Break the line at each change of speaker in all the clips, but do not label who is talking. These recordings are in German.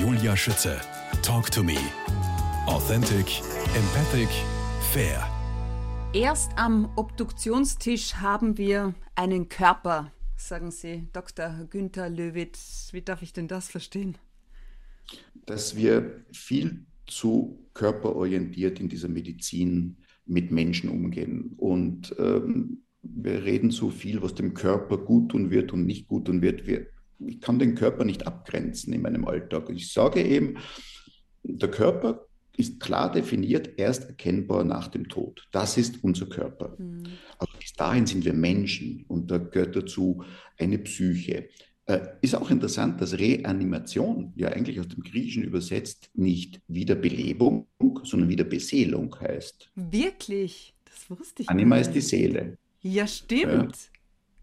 Julia Schütze. Talk to me. Authentic, empathic, fair.
Erst am Obduktionstisch haben wir einen Körper, sagen Sie, Dr. Günther Löwitz. Wie darf ich denn das verstehen?
Dass wir viel zu körperorientiert in dieser Medizin mit Menschen umgehen. Und ähm, wir reden so viel, was dem Körper gut tun wird und nicht gut tun wird. Wir, ich kann den Körper nicht abgrenzen in meinem Alltag. Ich sage eben, der Körper ist klar definiert, erst erkennbar nach dem Tod. Das ist unser Körper. Mhm. Aber bis dahin sind wir Menschen und da gehört dazu eine Psyche. Äh, ist auch interessant, dass Reanimation ja eigentlich aus dem Griechischen übersetzt nicht Wiederbelebung, sondern Wiederbeseelung heißt.
Wirklich? Das wusste ich
Anima nicht. ist die Seele.
Ja, stimmt.
Ja,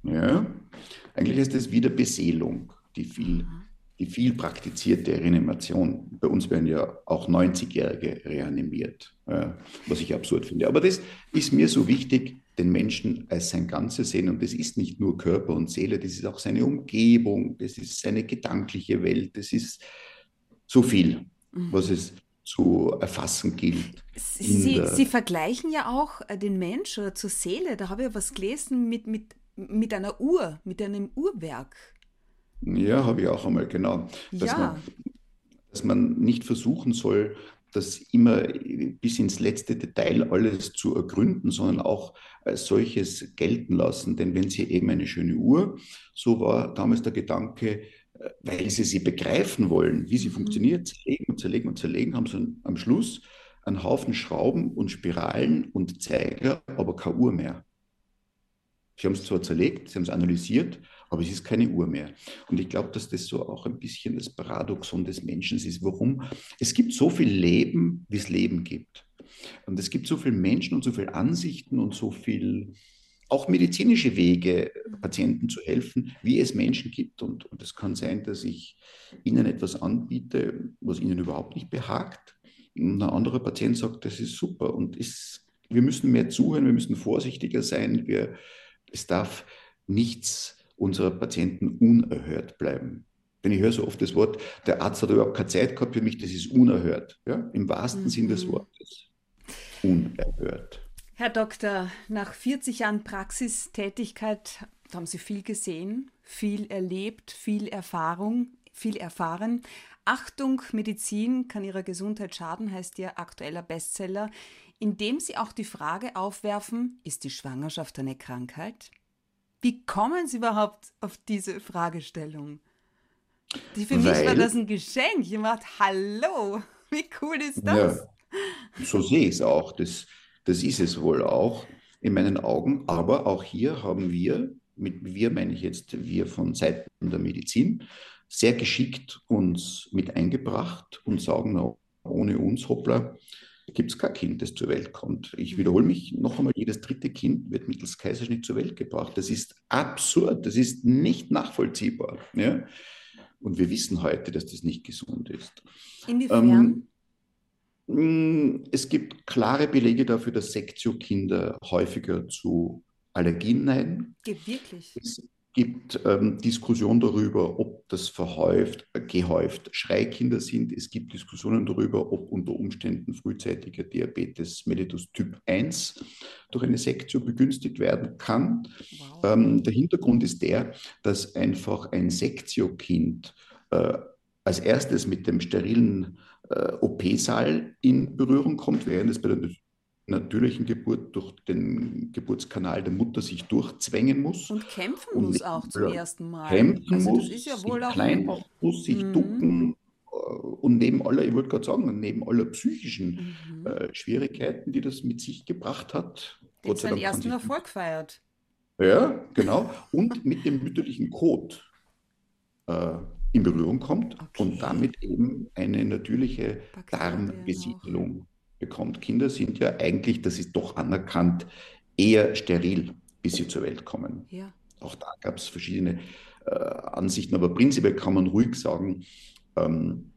ja. eigentlich ist es Wiederbeseelung, die viel, die viel praktizierte Reanimation. Bei uns werden ja auch 90-Jährige reanimiert, was ich absurd finde. Aber das ist mir so wichtig, den Menschen als sein Ganzes sehen. Und das ist nicht nur Körper und Seele, das ist auch seine Umgebung, das ist seine gedankliche Welt, das ist so viel, mhm. was es zu erfassen gilt.
Sie, Sie, vergleichen ja auch äh, den Mensch oder zur Seele, da habe ich was gelesen mit, mit, mit einer Uhr, mit einem Uhrwerk.
Ja, habe ich auch einmal, genau. Dass, ja. man, dass man nicht versuchen soll, das immer bis ins letzte Detail alles zu ergründen, sondern auch als solches gelten lassen. Denn wenn Sie eben eine schöne Uhr, so war damals der Gedanke, äh, weil Sie sie begreifen wollen, wie sie mhm. funktioniert, zerlegen und zerlegen und zerlegen, haben Sie am Schluss einen Haufen Schrauben und Spiralen und Zeiger, aber keine Uhr mehr. Sie haben es zwar zerlegt, Sie haben es analysiert, aber es ist keine Uhr mehr. Und ich glaube, dass das so auch ein bisschen das Paradoxon des Menschen ist. Warum? Es gibt so viel Leben, wie es Leben gibt. Und es gibt so viele Menschen und so viele Ansichten und so viel auch medizinische Wege, Patienten zu helfen, wie es Menschen gibt. Und, und es kann sein, dass ich ihnen etwas anbiete, was ihnen überhaupt nicht behagt. Und ein anderer Patient sagt, das ist super und ist, wir müssen mehr zuhören, wir müssen vorsichtiger sein. Wir, es darf nichts unserer Patienten unerhört bleiben. Denn ich höre so oft das Wort, der Arzt hat überhaupt keine Zeit gehabt für mich, das ist unerhört. Ja? Im wahrsten mhm. Sinn des mhm. Wortes. Unerhört.
Herr Doktor, nach 40 Jahren Praxistätigkeit haben Sie viel gesehen, viel erlebt, viel Erfahrung, viel erfahren. Achtung, Medizin kann Ihrer Gesundheit schaden, heißt Ihr aktueller Bestseller, in dem Sie auch die Frage aufwerfen, ist die Schwangerschaft eine Krankheit? Wie kommen Sie überhaupt auf diese Fragestellung? Die, für Weil, mich war das ein Geschenk. Ich dachte, hallo, wie cool ist das?
Ja, so sehe ich es auch. Das, das ist es wohl auch in meinen Augen. Aber auch hier haben wir, mit wir meine ich jetzt wir von Seiten der Medizin, sehr geschickt uns mit eingebracht und sagen, ohne uns, hoppla, gibt es kein Kind, das zur Welt kommt. Ich wiederhole mich noch einmal, jedes dritte Kind wird mittels Kaiserschnitt zur Welt gebracht. Das ist absurd, das ist nicht nachvollziehbar. Ja? Und wir wissen heute, dass das nicht gesund ist.
Inwiefern?
Ähm, es gibt klare Belege dafür, dass Sektio-Kinder häufiger zu Allergien neigen.
Wirklich?
Es gibt ähm, Diskussionen darüber, ob das verhäuft, äh, gehäuft Schreikinder sind. Es gibt Diskussionen darüber, ob unter Umständen frühzeitiger Diabetes mellitus Typ 1 durch eine Sektio begünstigt werden kann. Wow. Ähm, der Hintergrund ist der, dass einfach ein Sektio-Kind äh, als erstes mit dem sterilen äh, OP-Saal in Berührung kommt, während es bei der natürlichen Geburt durch den Geburtskanal der Mutter sich durchzwängen muss.
Und kämpfen und muss auch zum ersten Mal.
Kämpfen also muss, ist ja wohl auch klein muss, sich mhm. ducken äh, und neben aller, ich wollte gerade sagen, neben aller psychischen mhm. äh, Schwierigkeiten, die das mit sich gebracht hat.
Gott seinen ersten Erfolg feiert.
Ja, genau. Und mit dem mütterlichen Kot äh, in Berührung kommt okay. und damit eben eine natürliche Darmbesiedlung bekommt. Kinder sind ja eigentlich, das ist doch anerkannt, eher steril, bis sie zur Welt kommen. Ja. Auch da gab es verschiedene äh, Ansichten, aber prinzipiell kann man ruhig sagen, ähm,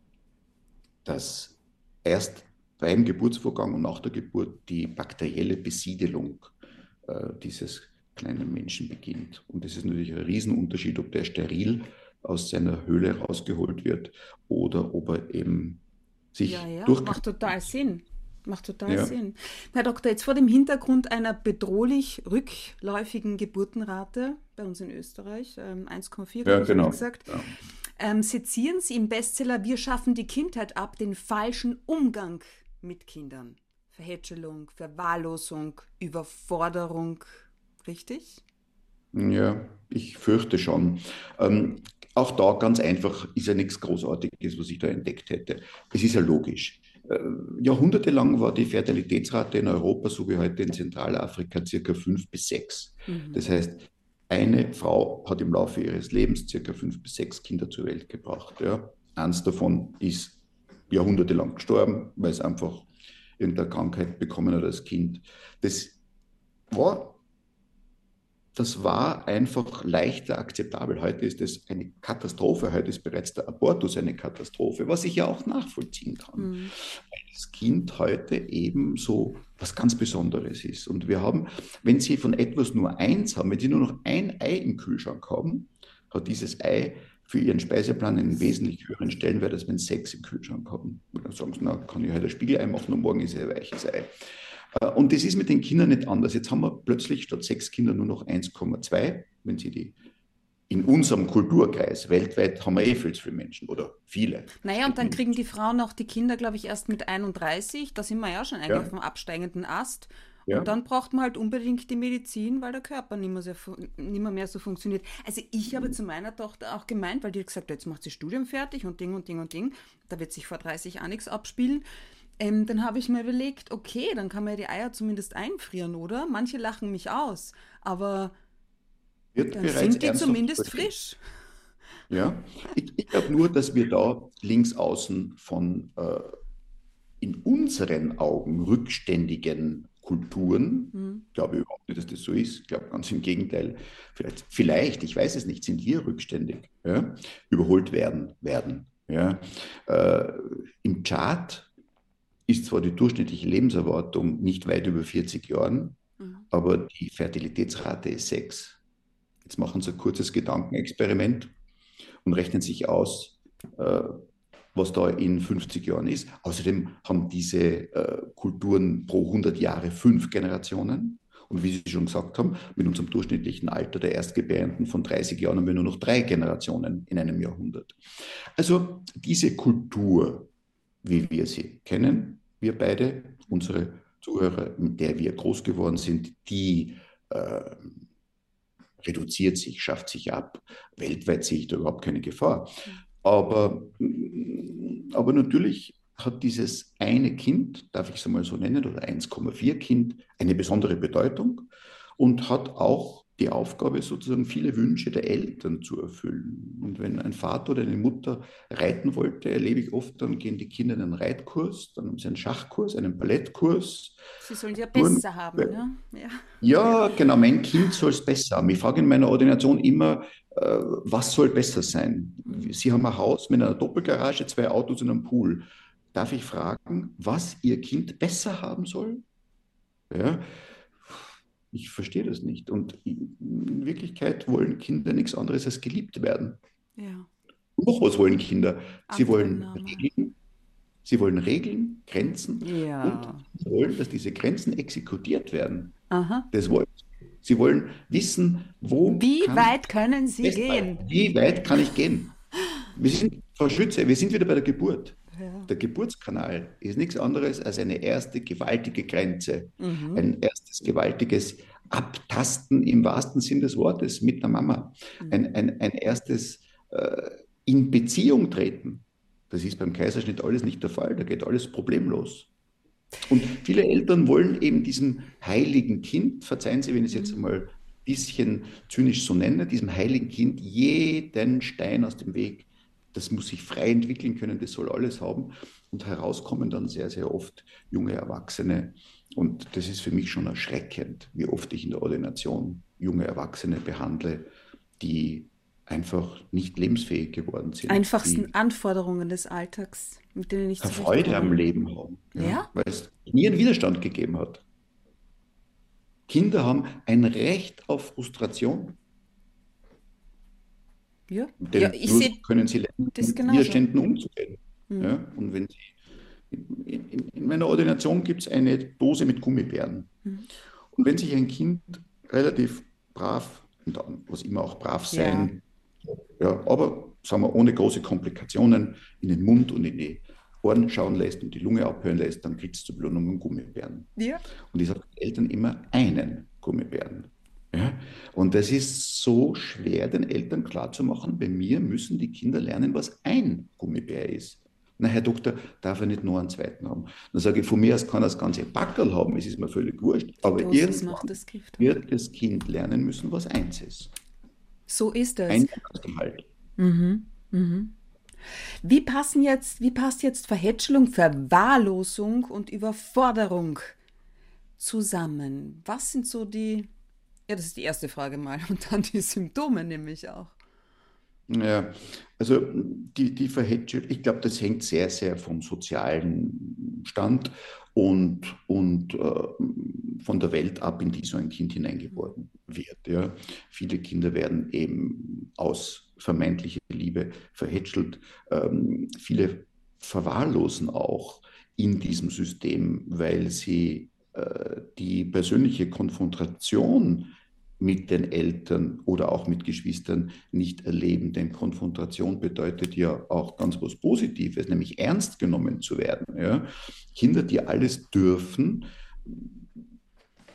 dass erst beim Geburtsvorgang und nach der Geburt die bakterielle Besiedelung äh, dieses kleinen Menschen beginnt. Und das ist natürlich ein Riesenunterschied, ob der steril aus seiner Höhle rausgeholt wird oder ob er eben sich
ja, ja, macht total Sinn. Macht total ja. Sinn. Herr Doktor, jetzt vor dem Hintergrund einer bedrohlich rückläufigen Geburtenrate bei uns in Österreich, 1,4 ähm, ja, genau. gesagt, ja. ähm, sezieren Sie im Bestseller Wir schaffen die Kindheit ab den falschen Umgang mit Kindern. Verhätschelung, Verwahrlosung, Überforderung, richtig?
Ja, ich fürchte schon. Ähm, auch da ganz einfach ist ja nichts Großartiges, was ich da entdeckt hätte. Es ist ja logisch. Äh, jahrhundertelang war die Fertilitätsrate in Europa, so wie heute in Zentralafrika, circa fünf bis sechs. Mhm. Das heißt, eine Frau hat im Laufe ihres Lebens circa fünf bis sechs Kinder zur Welt gebracht. Ja. Eins davon ist jahrhundertelang gestorben, weil es einfach irgendeine Krankheit bekommen hat als Kind. Das war das war einfach leichter akzeptabel. Heute ist es eine Katastrophe. Heute ist bereits der Abortus eine Katastrophe, was ich ja auch nachvollziehen kann. Mhm. Weil das Kind heute eben so was ganz Besonderes ist. Und wir haben, wenn Sie von etwas nur eins haben, wenn Sie nur noch ein Ei im Kühlschrank haben, hat dieses Ei für Ihren Speiseplan einen wesentlich höheren Stellenwert, als wenn Sie sechs im Kühlschrank haben. Und dann sagen Sie, na, kann ich heute ein Spiegelei machen und morgen ist es ein weiches Ei. Äh, und das ist mit den Kindern nicht anders. Jetzt haben wir plötzlich statt sechs Kinder nur noch 1,2, wenn Sie die in unserem Kulturkreis, weltweit haben wir eh viel zu viele Menschen oder viele.
Naja, und dann kriegen die Frauen auch die Kinder, glaube ich, erst mit 31. Da sind wir ja schon eigentlich ja. vom absteigenden Ast. Ja. Und dann braucht man halt unbedingt die Medizin, weil der Körper nicht mehr, sehr, nicht mehr, mehr so funktioniert. Also ich habe zu meiner Tochter auch gemeint, weil die hat gesagt, jetzt macht sie Studium fertig und Ding und Ding und Ding. Da wird sich vor 30 auch nichts abspielen. Ähm, dann habe ich mir überlegt, okay, dann kann man ja die Eier zumindest einfrieren, oder? Manche lachen mich aus, aber Wird dann sind die zumindest frisch.
Ja, ich, ich glaube nur, dass wir da links außen von äh, in unseren Augen rückständigen Kulturen, mhm. glaube überhaupt nicht, dass das so ist, ich glaube ganz im Gegenteil, vielleicht, vielleicht, ich weiß es nicht, sind wir rückständig, ja, überholt werden, werden. Ja. Äh, Im Chart ist zwar die durchschnittliche Lebenserwartung nicht weit über 40 Jahren, mhm. aber die Fertilitätsrate ist 6. Jetzt machen Sie ein kurzes Gedankenexperiment und rechnen sich aus, äh, was da in 50 Jahren ist. Außerdem haben diese äh, Kulturen pro 100 Jahre fünf Generationen. Und wie Sie schon gesagt haben, mit unserem durchschnittlichen Alter der Erstgebärenden von 30 Jahren haben wir nur noch drei Generationen in einem Jahrhundert. Also diese Kultur, wie wir sie kennen, wir beide, unsere Zuhörer, mit der wir groß geworden sind, die äh, reduziert sich, schafft sich ab. Weltweit sehe ich da überhaupt keine Gefahr. Aber, aber natürlich hat dieses eine Kind, darf ich es einmal so nennen, oder 1,4 Kind, eine besondere Bedeutung und hat auch die Aufgabe, sozusagen viele Wünsche der Eltern zu erfüllen. Und wenn ein Vater oder eine Mutter reiten wollte, erlebe ich oft, dann gehen die Kinder in einen Reitkurs, dann haben sie einen Schachkurs, einen Ballettkurs.
Sie sollen ja besser haben, ne?
Ja. ja, genau, mein Kind soll es besser haben. Ich frage in meiner Ordination immer, äh, was soll besser sein? Sie haben ein Haus mit einer Doppelgarage, zwei Autos und einem Pool. Darf ich fragen, was Ihr Kind besser haben soll? Ja, ich verstehe das nicht. Und in Wirklichkeit wollen Kinder nichts anderes als geliebt werden. Ja. noch was wollen Kinder? Sie wollen Regeln, sie wollen Regeln, Grenzen ja. und sie wollen, dass diese Grenzen exekutiert werden. Aha. Das wollen sie. Sie wollen wissen, wo.
Wie weit können Sie gehen?
Wie weit kann ich gehen? Wir sind, Frau Schütze, wir sind wieder bei der Geburt. Ja. Der Geburtskanal ist nichts anderes als eine erste gewaltige Grenze, mhm. ein erstes gewaltiges Abtasten im wahrsten Sinn des Wortes mit der Mama, mhm. ein, ein, ein erstes äh, in Beziehung treten. Das ist beim Kaiserschnitt alles nicht der Fall, da geht alles problemlos. Und viele Eltern wollen eben diesem heiligen Kind, verzeihen Sie, wenn ich es jetzt mhm. mal ein bisschen zynisch so nenne, diesem heiligen Kind jeden Stein aus dem Weg das muss sich frei entwickeln können, das soll alles haben. Und herauskommen dann sehr, sehr oft junge Erwachsene. Und das ist für mich schon erschreckend, wie oft ich in der Ordination junge Erwachsene behandle, die einfach nicht lebensfähig geworden sind.
Einfachsten Anforderungen des Alltags,
mit denen ich Freude am Leben haben. Ja, ja? Weil es nie einen Widerstand gegeben hat. Kinder haben ein Recht auf Frustration.
Ja,
Denn
ja ich sehe
können sie lernen,
das
mit
genauso.
Widerständen umzugehen.
Mhm.
Ja? Und wenn sie in, in, in meiner Ordination gibt es eine Dose mit Gummibären.
Mhm.
Und wenn sich ein Kind relativ brav, und was immer auch brav sein, ja. aber sagen wir ohne große Komplikationen, in den Mund und in die Ohren schauen lässt und die Lunge abhören lässt, dann kriegt es zur Belohnung einen Gummibären.
Ja.
Und ich sage den Eltern immer einen Gummibären. Ja? Und das ist so schwer, den Eltern klarzumachen, bei mir müssen die Kinder lernen, was ein Gummibär ist. Na, Herr Doktor, darf er nicht nur einen zweiten haben? Dann sage ich, von mir aus kann er das ganze Backerl haben, es ist mir völlig wurscht. Aber irgendwann
das
wird das Kind lernen müssen, was eins ist.
So ist es.
Ein Gehalt.
Mhm. Mhm. Wie passen jetzt, wie passt jetzt Verhätschelung, Verwahrlosung und Überforderung zusammen? Was sind so die, ja, das ist die erste Frage mal, und dann die Symptome nämlich auch.
Ja, also die, die Verhätschelung, ich glaube, das hängt sehr, sehr vom sozialen Stand und, und äh, von der Welt ab, in die so ein Kind hineingeboren wird. Ja. Viele Kinder werden eben aus vermeintlicher Liebe verhätschelt. Ähm, viele verwahrlosen auch in diesem System, weil sie die persönliche Konfrontation mit den Eltern oder auch mit Geschwistern nicht erleben. Denn Konfrontation bedeutet ja auch ganz was Positives, nämlich ernst genommen zu werden. Ja? Kinder, die alles dürfen,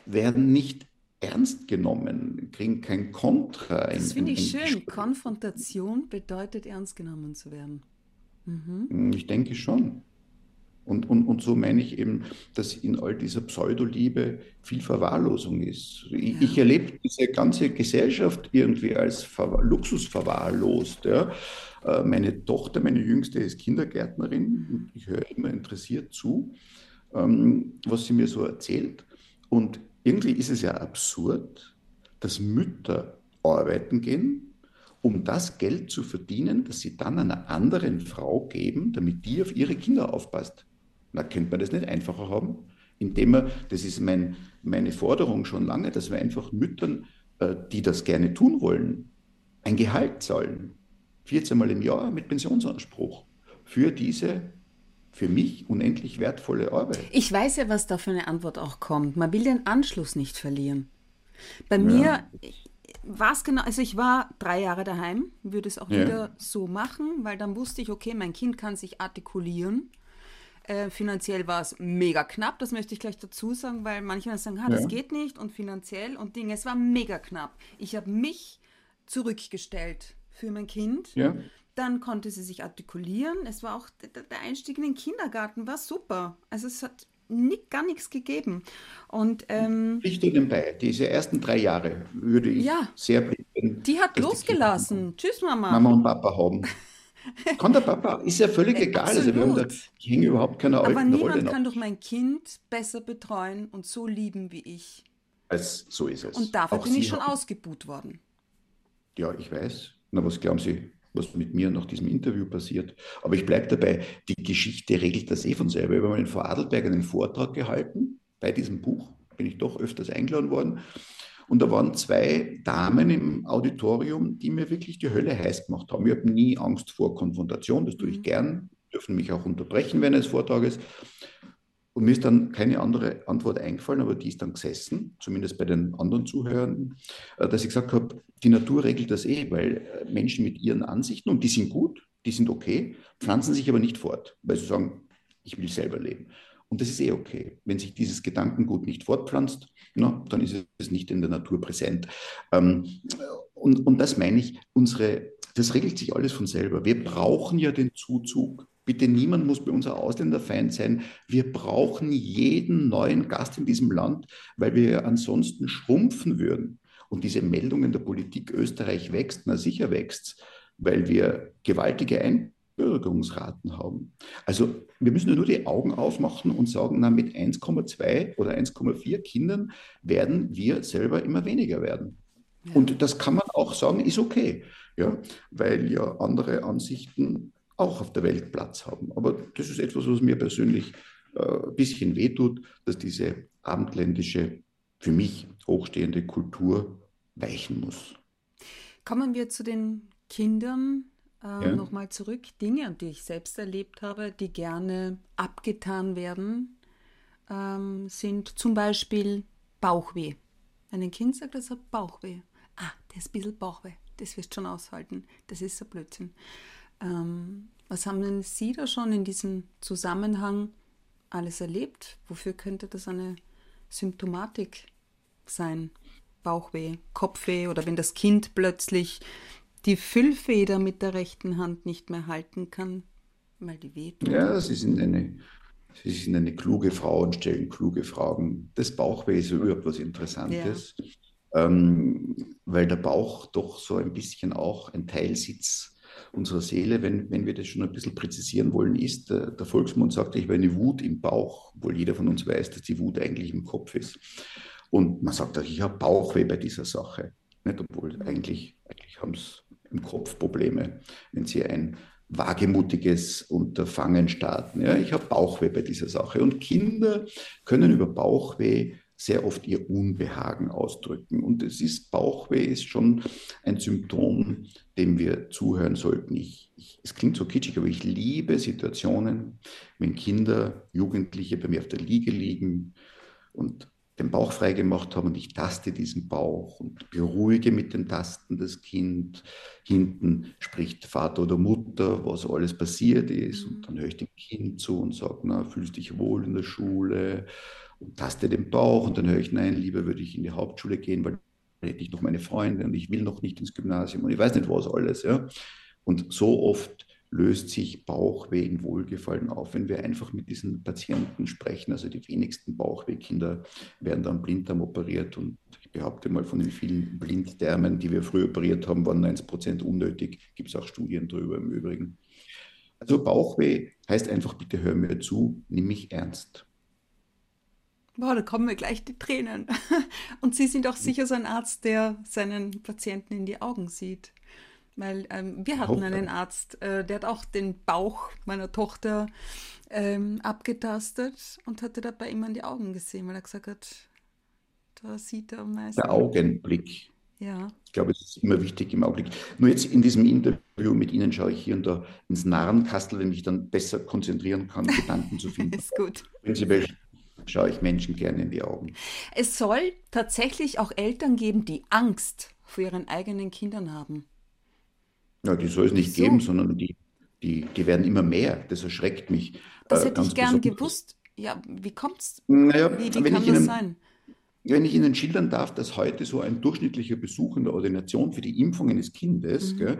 werden nicht ernst genommen, kriegen kein Kontra.
Das finde ich schön. Konfrontation bedeutet ernst genommen zu werden.
Mhm. Ich denke schon. Und, und, und so meine ich eben, dass in all dieser Pseudoliebe viel Verwahrlosung ist. Ich, ja. ich erlebe diese ganze Gesellschaft irgendwie als Ver Luxus verwahrlost. Ja. Äh, meine Tochter, meine Jüngste, ist Kindergärtnerin und ich höre immer interessiert zu, ähm, was sie mir so erzählt. Und irgendwie ist es ja absurd, dass Mütter arbeiten gehen, um das Geld zu verdienen, das sie dann einer anderen Frau geben, damit die auf ihre Kinder aufpasst. Na, könnte man das nicht einfacher haben? Indem wir, das ist mein, meine Forderung schon lange, dass wir einfach Müttern, äh, die das gerne tun wollen, ein Gehalt zahlen. 14 Mal im Jahr mit Pensionsanspruch für diese für mich unendlich wertvolle Arbeit.
Ich weiß ja, was da für eine Antwort auch kommt. Man will den Anschluss nicht verlieren. Bei ja. mir war es genau, also ich war drei Jahre daheim, würde es auch ja. wieder so machen, weil dann wusste ich, okay, mein Kind kann sich artikulieren. Äh, finanziell war es mega knapp, das möchte ich gleich dazu sagen, weil manche sagen, ah, das ja. geht nicht und finanziell und Dinge, es war mega knapp. Ich habe mich zurückgestellt für mein Kind.
Ja.
Dann konnte sie sich artikulieren. Es war auch der Einstieg in den Kindergarten war super. Also es hat nicht, gar nichts gegeben. Und ähm,
ich stehe bei. Diese ersten drei Jahre würde ich
ja,
sehr bringen.
Die hat losgelassen. Die Tschüss, Mama.
Mama und Papa haben. Kann der Papa, ist ja völlig egal. Also wir haben da, ich hänge überhaupt keine
Aber
alten
niemand
Rollen
kann doch mein Kind besser betreuen und so lieben wie ich.
Als, so ist es.
Und dafür
Auch
bin
Sie
ich schon
haben-
ausgebuht worden.
Ja, ich weiß. Na, was glauben Sie, was mit mir nach diesem Interview passiert? Aber ich bleibe dabei, die Geschichte regelt das eh von selber. Ich habe mal in Vorarlberg einen Vortrag gehalten bei diesem Buch, bin ich doch öfters eingeladen worden. Und da waren zwei Damen im Auditorium, die mir wirklich die Hölle heiß gemacht haben. Ich habe nie Angst vor Konfrontation, das tue ich
Mhm.
gern, dürfen mich auch unterbrechen während eines Vortrages. Und mir ist dann keine andere Antwort eingefallen, aber die ist dann gesessen, zumindest bei den anderen Zuhörern, äh, dass ich gesagt habe, die Natur regelt das eh, weil äh, Menschen mit ihren Ansichten, und die sind gut, die sind okay, pflanzen sich aber nicht fort, weil sie sagen, ich will selber leben. Und das ist eh okay. Wenn sich dieses Gedankengut nicht fortpflanzt, na, dann ist es nicht in der Natur präsent. Ähm, und, und das meine ich, unsere, das regelt sich alles von selber. Wir brauchen ja den Zuzug. Bitte niemand muss bei uns ein Ausländerfeind sein. Wir brauchen jeden neuen Gast in diesem Land, weil wir ansonsten schrumpfen würden. Und diese Meldungen der Politik, Österreich wächst, na sicher wächst weil wir gewaltige Einbürgerungsraten haben. Also wir müssen ja nur die Augen aufmachen und sagen, na, mit 1,2 oder 1,4 Kindern werden wir selber immer weniger werden. Und das kann man auch sagen, ist okay, ja, weil ja andere Ansichten auch auf der Welt Platz haben. Aber das ist etwas, was mir persönlich äh, ein bisschen wehtut, dass diese abendländische, für mich hochstehende Kultur weichen muss.
Kommen wir zu den Kindern äh, ja. nochmal zurück. Dinge, die ich selbst erlebt habe, die gerne abgetan werden, ähm, sind zum Beispiel Bauchweh. Wenn ein Kind sagt, es hat Bauchweh. Ah, das ist ein bisschen Bauchweh. Das wirst du schon aushalten. Das ist so Blödsinn. Ähm, was haben denn Sie da schon in diesem Zusammenhang alles erlebt? Wofür könnte das eine Symptomatik sein? Bauchweh, Kopfweh oder wenn das Kind plötzlich die Füllfeder mit der rechten Hand nicht mehr halten kann, weil die weht.
Ja, Sie sind eine, Sie sind eine kluge Frau und stellen kluge Fragen. Das Bauchweh ist überhaupt was Interessantes, ja. ähm, weil der Bauch doch so ein bisschen auch ein Teilsitz unserer Seele, wenn, wenn wir das schon ein bisschen präzisieren wollen, ist, der, der Volksmund sagt, ich habe eine Wut im Bauch, obwohl jeder von uns weiß, dass die Wut eigentlich im Kopf ist. Und man sagt auch, ich habe Bauchweh bei dieser Sache. Nicht, obwohl eigentlich, eigentlich haben es im Kopf Probleme, wenn sie ein wagemutiges Unterfangen starten. Ja, ich habe Bauchweh bei dieser Sache. Und Kinder können über Bauchweh sehr oft ihr Unbehagen ausdrücken. Und es ist, Bauchweh ist schon ein Symptom, dem wir zuhören sollten. Ich, ich, es klingt so kitschig, aber ich liebe Situationen, wenn Kinder, Jugendliche bei mir auf der Liege liegen und den Bauch freigemacht haben und ich taste diesen Bauch und beruhige mit den Tasten das Kind. Hinten spricht Vater oder Mutter, was alles passiert ist. Und dann höre ich dem Kind zu und sage, na, fühlst dich wohl in der Schule? Und taste den Bauch und dann höre ich, nein, lieber würde ich in die Hauptschule gehen, weil dann hätte ich noch meine Freunde und ich will noch nicht ins Gymnasium und ich weiß nicht was alles. Ja? Und so oft löst sich Bauchweh in Wohlgefallen auf, wenn wir einfach mit diesen Patienten sprechen. Also die wenigsten Bauchwehkinder werden dann blinddarm operiert und ich behaupte mal, von den vielen Blinddarmen, die wir früher operiert haben, waren 90 Prozent unnötig. Gibt es auch Studien darüber im Übrigen. Also Bauchweh heißt einfach, bitte hör mir zu, nimm mich ernst.
Boah, da kommen mir gleich die Tränen. Und Sie sind auch sicher so ein Arzt, der seinen Patienten in die Augen sieht. Weil ähm, wir hatten einen Arzt, äh, der hat auch den Bauch meiner Tochter ähm, abgetastet und hatte dabei immer in die Augen gesehen, weil er gesagt hat, da sieht er am meisten.
Der Augenblick.
Ja.
Ich glaube, es ist immer wichtig im Augenblick. Nur jetzt in diesem Interview mit Ihnen schaue ich hier und da ins Narrenkastel, wenn ich dann besser konzentrieren kann, Gedanken zu finden.
ist gut.
Prinzipiell schaue ich Menschen gerne in die Augen.
Es soll tatsächlich auch Eltern geben, die Angst vor ihren eigenen Kindern haben.
Ja, die soll es nicht so. geben, sondern die, die, die werden immer mehr. Das erschreckt mich.
Das äh, hätte ich gern besonders. gewusst. Ja, wie kommt's?
Naja, wie, wie kann das Ihnen, sein? Wenn ich Ihnen schildern darf, dass heute so ein durchschnittlicher Besuch in der Ordination für die Impfung eines Kindes mhm. gell,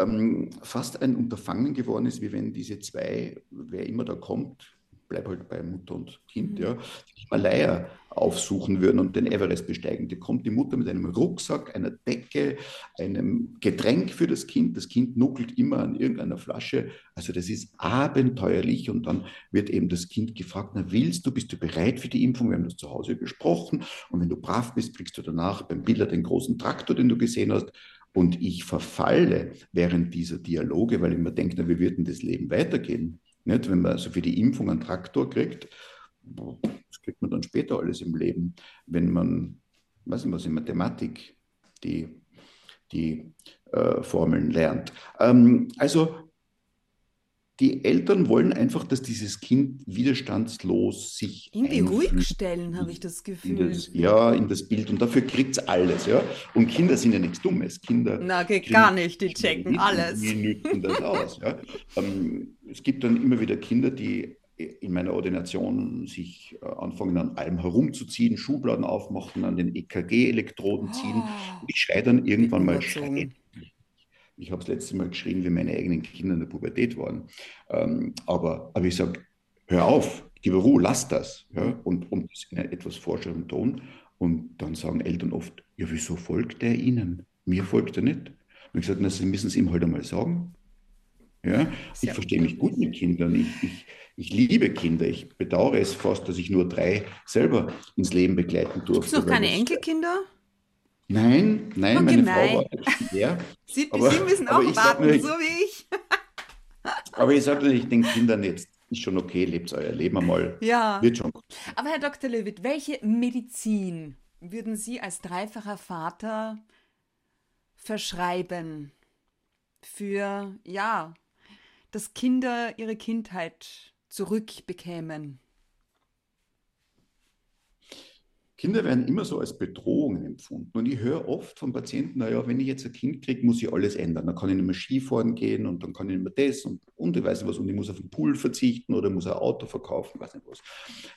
ähm, fast ein Unterfangen geworden ist, wie wenn diese zwei, wer immer da kommt, bleib halt bei Mutter und Kind, mhm. ja, die Himalaya aufsuchen würden und den Everest besteigen. Da kommt die Mutter mit einem Rucksack, einer Decke, einem Getränk für das Kind. Das Kind nuckelt immer an irgendeiner Flasche. Also das ist abenteuerlich und dann wird eben das Kind gefragt, na willst du, bist du bereit für die Impfung? Wir haben das zu Hause besprochen und wenn du brav bist, kriegst du danach beim Bilder den großen Traktor, den du gesehen hast. Und ich verfalle während dieser Dialoge, weil ich mir denke, na, wie wird denn das Leben weitergehen? Nicht? Wenn man also für die Impfung einen Traktor kriegt, das kriegt man dann später alles im Leben, wenn man, weiß nicht was, in Mathematik die, die äh, Formeln lernt. Ähm, also die Eltern wollen einfach, dass dieses Kind widerstandslos sich
irgendwie ruhig stellen, habe ich das Gefühl.
Das, ja, in das Bild und dafür kriegt es alles, ja. Und Kinder sind ja nichts Dummes. Kinder.
Na, geht gar nicht, die checken alles.
Die nützen das aus. Ja. Ähm, es gibt dann immer wieder Kinder, die in meiner Ordination sich äh, anfangen an allem herumzuziehen, Schubladen aufmachen, an den EKG-Elektroden ziehen. Oh, ich schreie dann irgendwann mal schreien. Ich habe das letzte Mal geschrien, wie meine eigenen Kinder in der Pubertät waren. Ähm, aber, aber ich sage, hör auf, gib Ruhe, lass das. Ja? Und, und das in einem etwas forscheren Ton. Und dann sagen Eltern oft, ja, wieso folgt er Ihnen? Mir folgt er nicht. Und ich sage, na, Sie müssen es ihm halt einmal sagen. Ja? Ich verstehe mich gut mit Kindern. Ich, ich, ich liebe Kinder. Ich bedauere es fast, dass ich nur drei selber ins Leben begleiten durfte.
Gibt es noch keine Enkelkinder?
Nein, nein, okay, meine nein. Frau war
schwer. Sie, aber, Sie müssen auch warten, nicht, so wie ich.
aber ich sage natürlich den Kindern jetzt, ist schon okay, lebt euer Leben einmal.
Ja.
Wird schon.
Aber Herr Dr. Lewitt, welche Medizin würden Sie als dreifacher Vater verschreiben? für, ja, dass Kinder ihre Kindheit zurückbekämen?
Kinder werden immer so als Bedrohungen empfunden. Und ich höre oft von Patienten, naja, wenn ich jetzt ein Kind kriege, muss ich alles ändern. Dann kann ich nicht mehr Skifahren gehen und dann kann ich nicht mehr das und, und ich weiß nicht was. Und ich muss auf den Pool verzichten oder muss ein Auto verkaufen, weiß nicht was.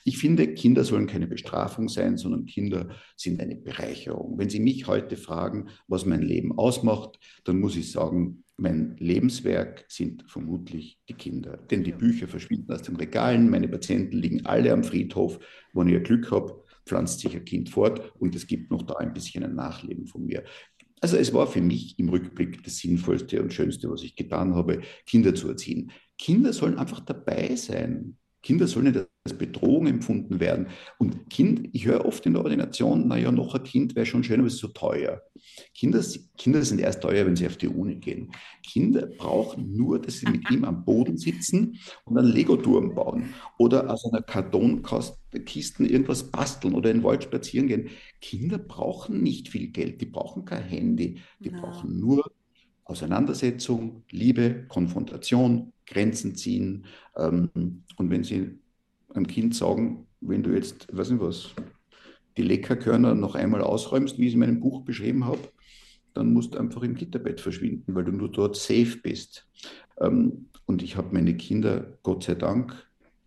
Ich finde, Kinder sollen keine Bestrafung sein, sondern Kinder sind eine Bereicherung. Wenn Sie mich heute fragen, was mein Leben ausmacht, dann muss ich sagen, mein Lebenswerk sind vermutlich die Kinder. Denn die Bücher verschwinden aus den Regalen, meine Patienten liegen alle am Friedhof. Wenn ich Glück habe, pflanzt sich ein Kind fort und es gibt noch da ein bisschen ein Nachleben von mir. Also es war für mich im Rückblick das Sinnvollste und Schönste, was ich getan habe, Kinder zu erziehen. Kinder sollen einfach dabei sein. Kinder sollen nicht als Bedrohung empfunden werden. Und Kind, ich höre oft in der Ordination, naja, noch ein Kind wäre schon schön, aber es ist so teuer. Kinder, Kinder sind erst teuer, wenn sie auf die Uni gehen. Kinder brauchen nur, dass sie mit ihm am Boden sitzen und einen Lego-Turm bauen oder aus einer Kartonkiste irgendwas basteln oder in den Wald spazieren gehen. Kinder brauchen nicht viel Geld, die brauchen kein Handy, die ja. brauchen nur Auseinandersetzung, Liebe, Konfrontation, Grenzen ziehen. Ähm, und wenn Sie einem Kind sagen, wenn du jetzt, weiß nicht was, die Leckerkörner noch einmal ausräumst, wie ich es in meinem Buch beschrieben habe, dann musst du einfach im Gitterbett verschwinden, weil du nur dort safe bist. Ähm, und ich habe meine Kinder, Gott sei Dank,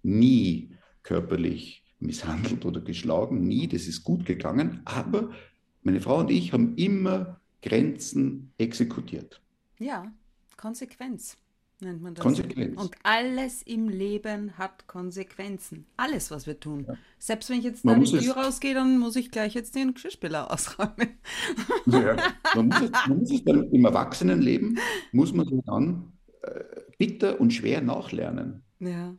nie körperlich misshandelt oder geschlagen, nie, das ist gut gegangen, aber meine Frau und ich haben immer Grenzen exekutiert.
Ja, Konsequenz nennt man das.
Konsequenz.
Und alles im Leben hat Konsequenzen. Alles, was wir tun. Ja. Selbst wenn ich jetzt man da die Tür rausgehe, dann muss ich gleich jetzt den Geschirrspüler ausräumen.
Ja, man, muss es, man muss es dann im Erwachsenenleben, muss man dann äh, bitter und schwer nachlernen.
Ja.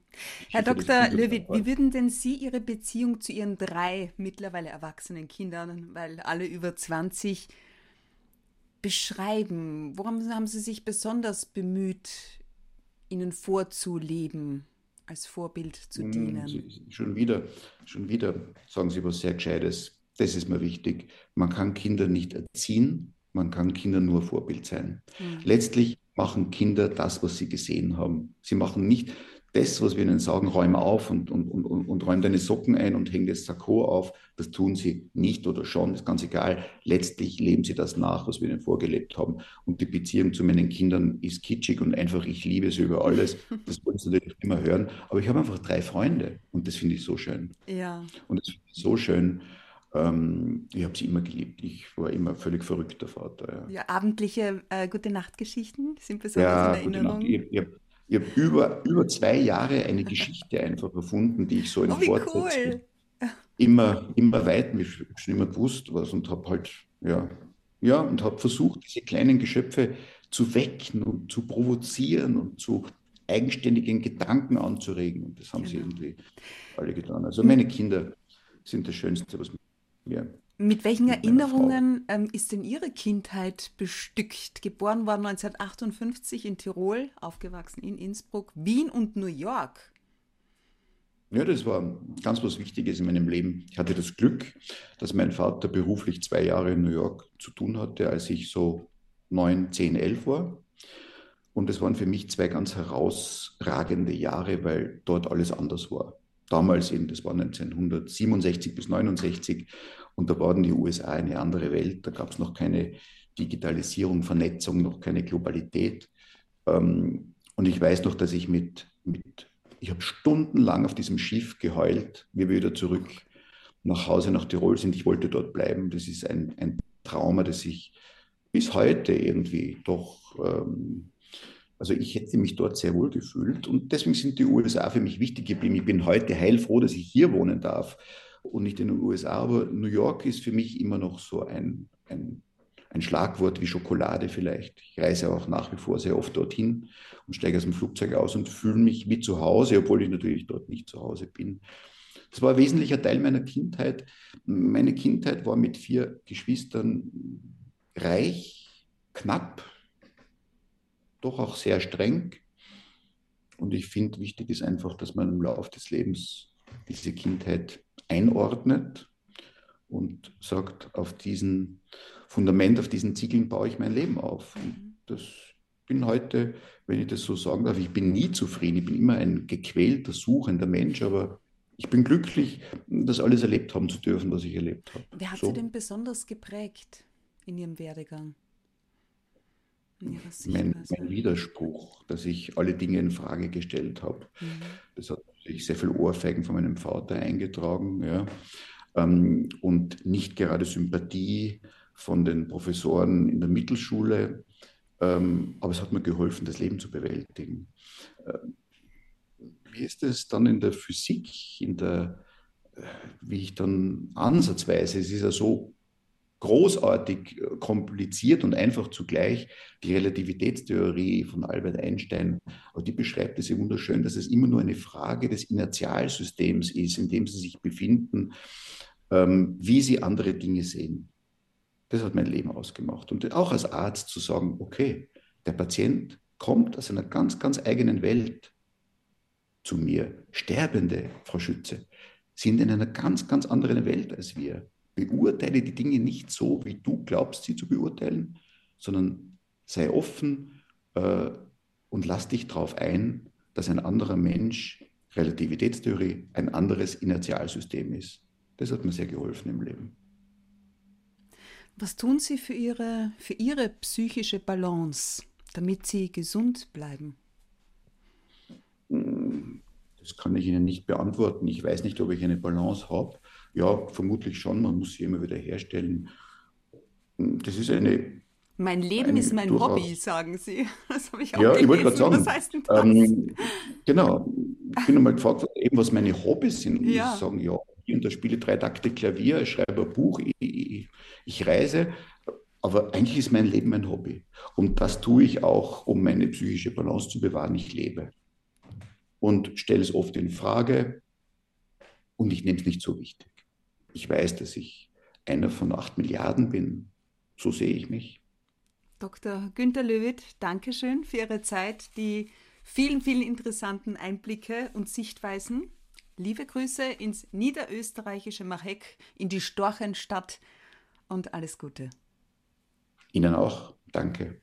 Herr Dr. Löwy, wie würden denn Sie Ihre Beziehung zu Ihren drei mittlerweile erwachsenen Kindern, weil alle über 20 beschreiben? Worum haben Sie sich besonders bemüht, ihnen vorzuleben, als Vorbild zu hm, dienen?
Schon wieder, schon wieder sagen Sie was sehr Gescheites. Das ist mir wichtig. Man kann Kinder nicht erziehen, man kann Kinder nur Vorbild sein. Mhm. Letztlich machen Kinder das, was sie gesehen haben. Sie machen nicht, das, was wir ihnen sagen, räume auf und, und, und, und räume deine Socken ein und häng das Sakko auf, das tun sie nicht oder schon, ist ganz egal. Letztlich leben sie das nach, was wir ihnen vorgelebt haben. Und die Beziehung zu meinen Kindern ist kitschig und einfach, ich liebe sie über alles. Das wollen sie natürlich immer hören. Aber ich habe einfach drei Freunde und das finde ich so schön.
Ja.
Und das finde ich so schön. Ähm, ich habe sie immer geliebt. Ich war immer völlig verrückter Vater.
Ja, ja abendliche äh, Gute Nachtgeschichten sind besonders ja, in Erinnerung.
Ich, ich habe ich habe über, über zwei Jahre eine Geschichte einfach erfunden, die ich so in oh, Vorträgen cool. immer, immer weiten, ich schon immer gewusst was und habe halt, ja, ja, und habe versucht, diese kleinen Geschöpfe zu wecken und zu provozieren und zu eigenständigen Gedanken anzuregen. Und das haben genau. sie irgendwie alle getan. Also meine Kinder sind das Schönste, was mir
mit welchen mit Erinnerungen ähm, ist denn Ihre Kindheit bestückt? Geboren worden 1958 in Tirol, aufgewachsen in Innsbruck, Wien und New York.
Ja, das war ganz was Wichtiges in meinem Leben. Ich hatte das Glück, dass mein Vater beruflich zwei Jahre in New York zu tun hatte, als ich so neun, zehn, elf war. Und es waren für mich zwei ganz herausragende Jahre, weil dort alles anders war. Damals eben, das war 1967 bis 1969, und da waren die USA eine andere Welt. Da gab es noch keine Digitalisierung, Vernetzung, noch keine Globalität. Ähm, und ich weiß noch, dass ich mit, mit ich habe stundenlang auf diesem Schiff geheult, wie wir wieder zurück nach Hause nach Tirol sind. Ich wollte dort bleiben. Das ist ein, ein Trauma, das ich bis heute irgendwie doch, ähm, also ich hätte mich dort sehr wohl gefühlt. Und deswegen sind die USA für mich wichtig geblieben. Ich bin heute heilfroh, dass ich hier wohnen darf und nicht in den USA. Aber New York ist für mich immer noch so ein, ein, ein Schlagwort wie Schokolade vielleicht. Ich reise auch nach wie vor sehr oft dorthin und steige aus dem Flugzeug aus und fühle mich wie zu Hause, obwohl ich natürlich dort nicht zu Hause bin. Das war ein wesentlicher Teil meiner Kindheit. Meine Kindheit war mit vier Geschwistern reich, knapp, doch auch sehr streng. Und ich finde, wichtig ist einfach, dass man im Laufe des Lebens diese Kindheit einordnet und sagt, auf diesem Fundament, auf diesen Ziegeln baue ich mein Leben auf. Und das, bin heute, wenn ich das so sagen darf, ich bin nie zufrieden. Ich bin immer ein gequälter, suchender Mensch, aber ich bin glücklich, das alles erlebt haben zu dürfen, was ich erlebt habe.
Wer hat so. Sie denn besonders geprägt in Ihrem Werdegang?
Mein, mein, Widerspruch, dass ich alle Dinge in Frage gestellt habe. Mhm. Das hat sich sehr viel Ohrfeigen von meinem Vater eingetragen. Ja. Ähm, und nicht gerade Sympathie von den Professoren in der Mittelschule, ähm, aber es hat mir geholfen, das Leben zu bewältigen. Ähm, wie ist es dann in der Physik, in der, äh, wie ich dann ansatzweise, es ist ja so großartig äh, kompliziert und einfach zugleich die Relativitätstheorie von Albert Einstein, aber die beschreibt es ja wunderschön, dass es immer nur eine Frage des Inertialsystems ist, in dem sie sich befinden, ähm, wie sie andere Dinge sehen. Das hat mein Leben ausgemacht. Und auch als Arzt zu sagen, okay, der Patient kommt aus einer ganz, ganz eigenen Welt zu mir. Sterbende, Frau Schütze, sind in einer ganz, ganz anderen Welt als wir. Beurteile die Dinge nicht so, wie du glaubst, sie zu beurteilen, sondern sei offen äh, und lass dich darauf ein, dass ein anderer Mensch, Relativitätstheorie, ein anderes Inertialsystem ist. Das hat mir sehr geholfen im Leben.
Was tun Sie für Ihre, für Ihre psychische Balance, damit Sie gesund bleiben?
Das kann ich Ihnen nicht beantworten. Ich weiß nicht, ob ich eine Balance habe. Ja, vermutlich schon. Man muss sie immer wieder herstellen. Das ist eine.
Mein Leben eine ist mein durchaus, Hobby, sagen Sie.
Das habe ich auch Ja, gelesen. ich wollte gerade sagen. Was heißt denn das? Ähm, genau. Ich bin einmal gefragt worden, was meine Hobbys sind. Und ja. ich sagen, ja, und da spiele drei Takte Klavier, ich schreibe ein Buch, ich, ich, ich reise. Aber eigentlich ist mein Leben mein Hobby. Und das tue ich auch, um meine psychische Balance zu bewahren. Ich lebe. Und stelle es oft in Frage. Und ich nehme es nicht so wichtig. Ich weiß, dass ich einer von acht Milliarden bin. So sehe ich mich.
Dr. Günter Löwit, danke schön für Ihre Zeit, die vielen, vielen interessanten Einblicke und Sichtweisen. Liebe Grüße ins niederösterreichische Machek, in die Storchenstadt und alles Gute.
Ihnen auch. Danke.